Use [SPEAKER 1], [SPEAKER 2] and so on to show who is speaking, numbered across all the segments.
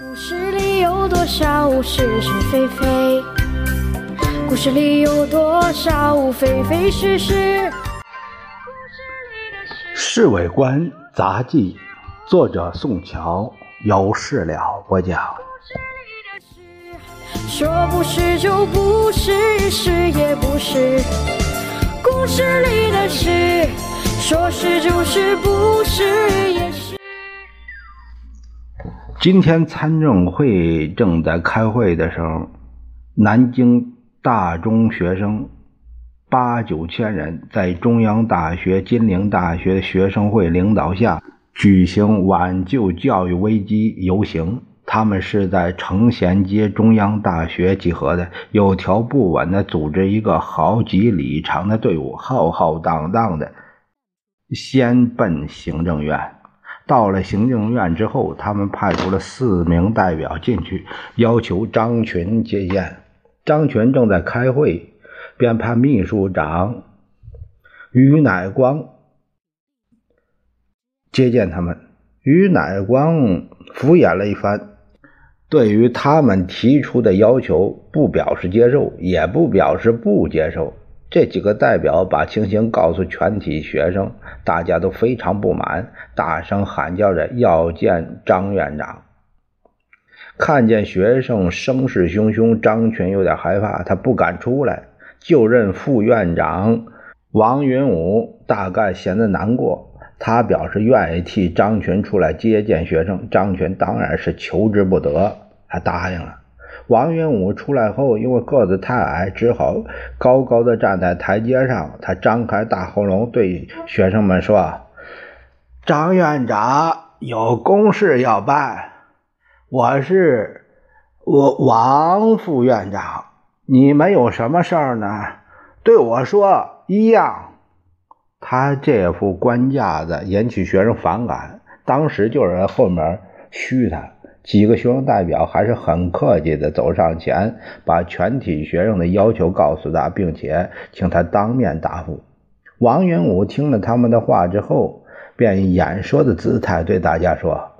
[SPEAKER 1] 故事里有多少是是非非？故事里有多少非非是是？
[SPEAKER 2] 《侍卫官杂记》，作者宋乔，有事了播讲。
[SPEAKER 1] 说不是就不是，是也不是。故事里的事，说是就是，不是也是。
[SPEAKER 2] 今天参政会正在开会的时候，南京大中学生八九千人在中央大学、金陵大学学生会领导下举行挽救教育危机游行。他们是在成贤街中央大学集合的，有条不紊地组织一个好几里长的队伍，浩浩荡荡的先奔行政院。到了行政院之后，他们派出了四名代表进去，要求张群接见。张群正在开会，便派秘书长于乃光接见他们。于乃光敷衍了一番，对于他们提出的要求，不表示接受，也不表示不接受。这几个代表把情形告诉全体学生，大家都非常不满，大声喊叫着要见张院长。看见学生声势汹汹，张群有点害怕，他不敢出来。就任副院长王云武大概显得难过，他表示愿意替张群出来接见学生。张群当然是求之不得，他答应了。王云武出来后，因为个子太矮，只好高高的站在台阶上。他张开大喉咙对学生们说：“张院长有公事要办，我是我王副院长，你们有什么事儿呢？对我说一样。”他这副官架子引起学生反感，当时就是后面嘘他。几个学生代表还是很客气的走上前，把全体学生的要求告诉他，并且请他当面答复。王云武听了他们的话之后，便以演说的姿态对大家说：“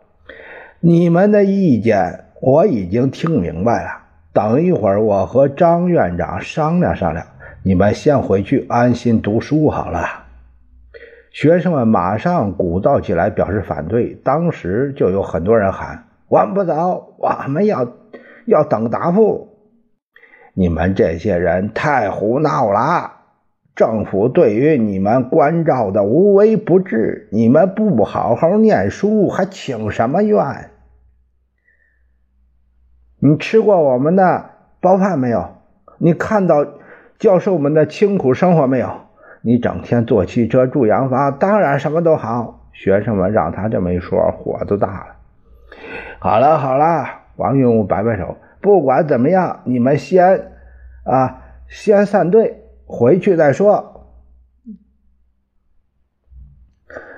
[SPEAKER 2] 你们的意见我已经听明白了，等一会儿我和张院长商量商量，你们先回去安心读书好了。”学生们马上鼓噪起来，表示反对。当时就有很多人喊。我们不走，我们要要等答复。你们这些人太胡闹了！政府对于你们关照的无微不至，你们不好好念书，还请什么愿？你吃过我们的包饭没有？你看到教授们的清苦生活没有？你整天坐汽车住洋房，当然什么都好。学生们让他这么一说，火都大了。好了好了，王云武摆摆手，不管怎么样，你们先啊，先散队，回去再说。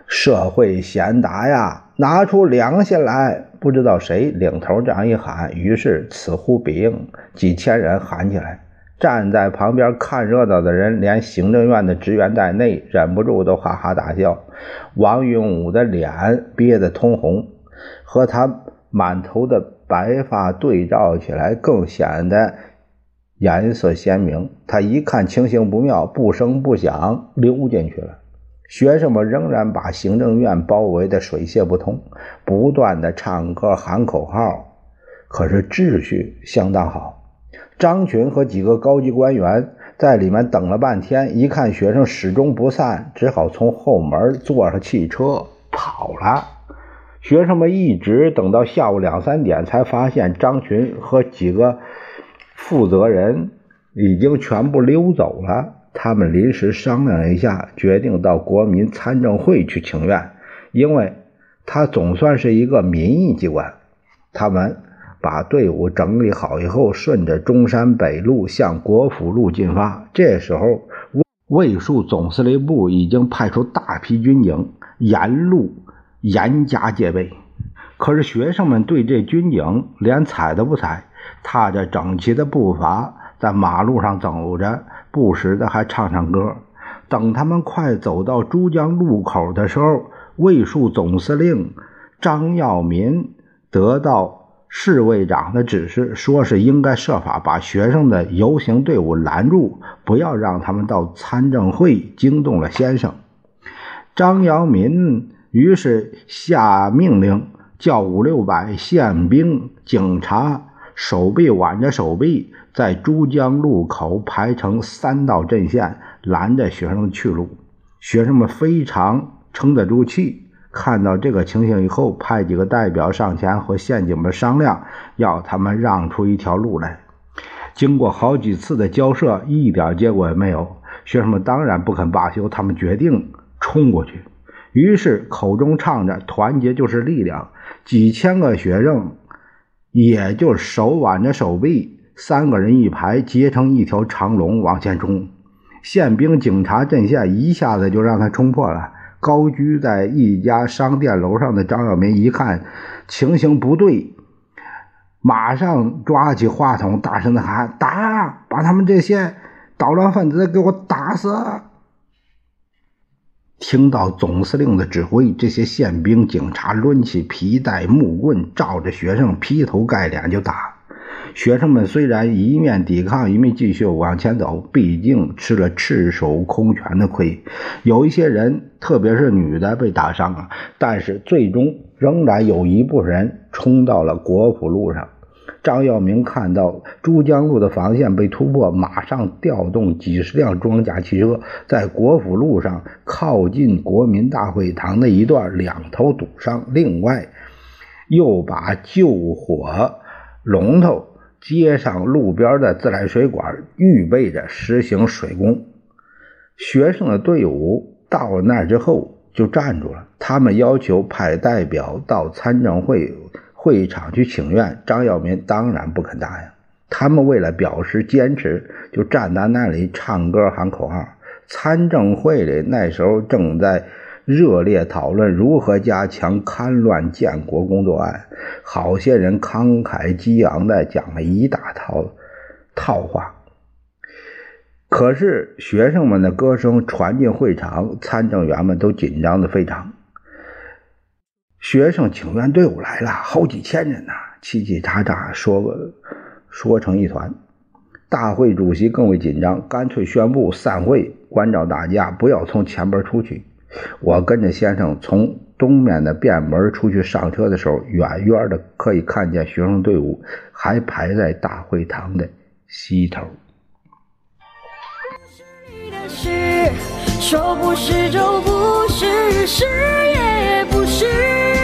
[SPEAKER 2] 社会贤达呀，拿出良心来！不知道谁领头这样一喊，于是此呼彼应，几千人喊起来。站在旁边看热闹的人，连行政院的职员在内，忍不住都哈哈大笑。王云武的脸憋得通红，和他。满头的白发对照起来，更显得颜色鲜明。他一看情形不妙，不声不响溜进去了。学生们仍然把行政院包围的水泄不通，不断的唱歌喊口号，可是秩序相当好。张群和几个高级官员在里面等了半天，一看学生始终不散，只好从后门坐上汽车跑了。学生们一直等到下午两三点，才发现张群和几个负责人已经全部溜走了。他们临时商量一下，决定到国民参政会去请愿，因为他总算是一个民意机关。他们把队伍整理好以后，顺着中山北路向国府路进发。这时候，卫戍总司令部已经派出大批军警沿路。严加戒备，可是学生们对这军警连睬都不睬，踏着整齐的步伐在马路上走着，不时的还唱唱歌。等他们快走到珠江路口的时候，卫戍总司令张耀民得到侍卫长的指示，说是应该设法把学生的游行队伍拦住，不要让他们到参政会惊动了先生。张耀民于是下命令，叫五六百宪兵、警察，手臂挽着手臂，在珠江路口排成三道阵线，拦着学生的去路。学生们非常撑得住气。看到这个情形以后，派几个代表上前和县警们商量，要他们让出一条路来。经过好几次的交涉，一点结果也没有。学生们当然不肯罢休，他们决定冲过去。于是口中唱着“团结就是力量”，几千个学生也就手挽着手臂，三个人一排，结成一条长龙往前冲。宪兵、警察阵线一下子就让他冲破了。高居在一家商店楼上的张耀民一看情形不对，马上抓起话筒，大声的喊：“打！把他们这些捣乱分子给我打死！”听到总司令的指挥，这些宪兵、警察抡起皮带、木棍，照着学生劈头盖脸就打。学生们虽然一面抵抗，一面继续往前走，毕竟吃了赤手空拳的亏。有一些人，特别是女的，被打伤了，但是最终仍然有一部分人冲到了国府路上。张耀明看到珠江路的防线被突破，马上调动几十辆装甲汽车，在国府路上靠近国民大会堂的一段两头堵上，另外又把救火龙头。接上路边的自来水管，预备着实行水工。学生的队伍到了那之后就站住了，他们要求派代表到参政会会场去请愿。张耀民当然不肯答应。他们为了表示坚持，就站在那里唱歌喊口号。参政会里那时候正在。热烈讨论如何加强戡乱建国工作案，好些人慷慨激昂地讲了一大套套话。可是学生们的歌声传进会场，参政员们都紧张的非常。学生请愿队伍来了，好几千人呐，叽叽喳喳说个说成一团。大会主席更为紧张，干脆宣布散会，关照大家不要从前门出去。我跟着先生从东面的便门出去上车的时候，远远的可以看见学生队伍还排在大会堂的西头。
[SPEAKER 1] 说不是就不是，是也不是。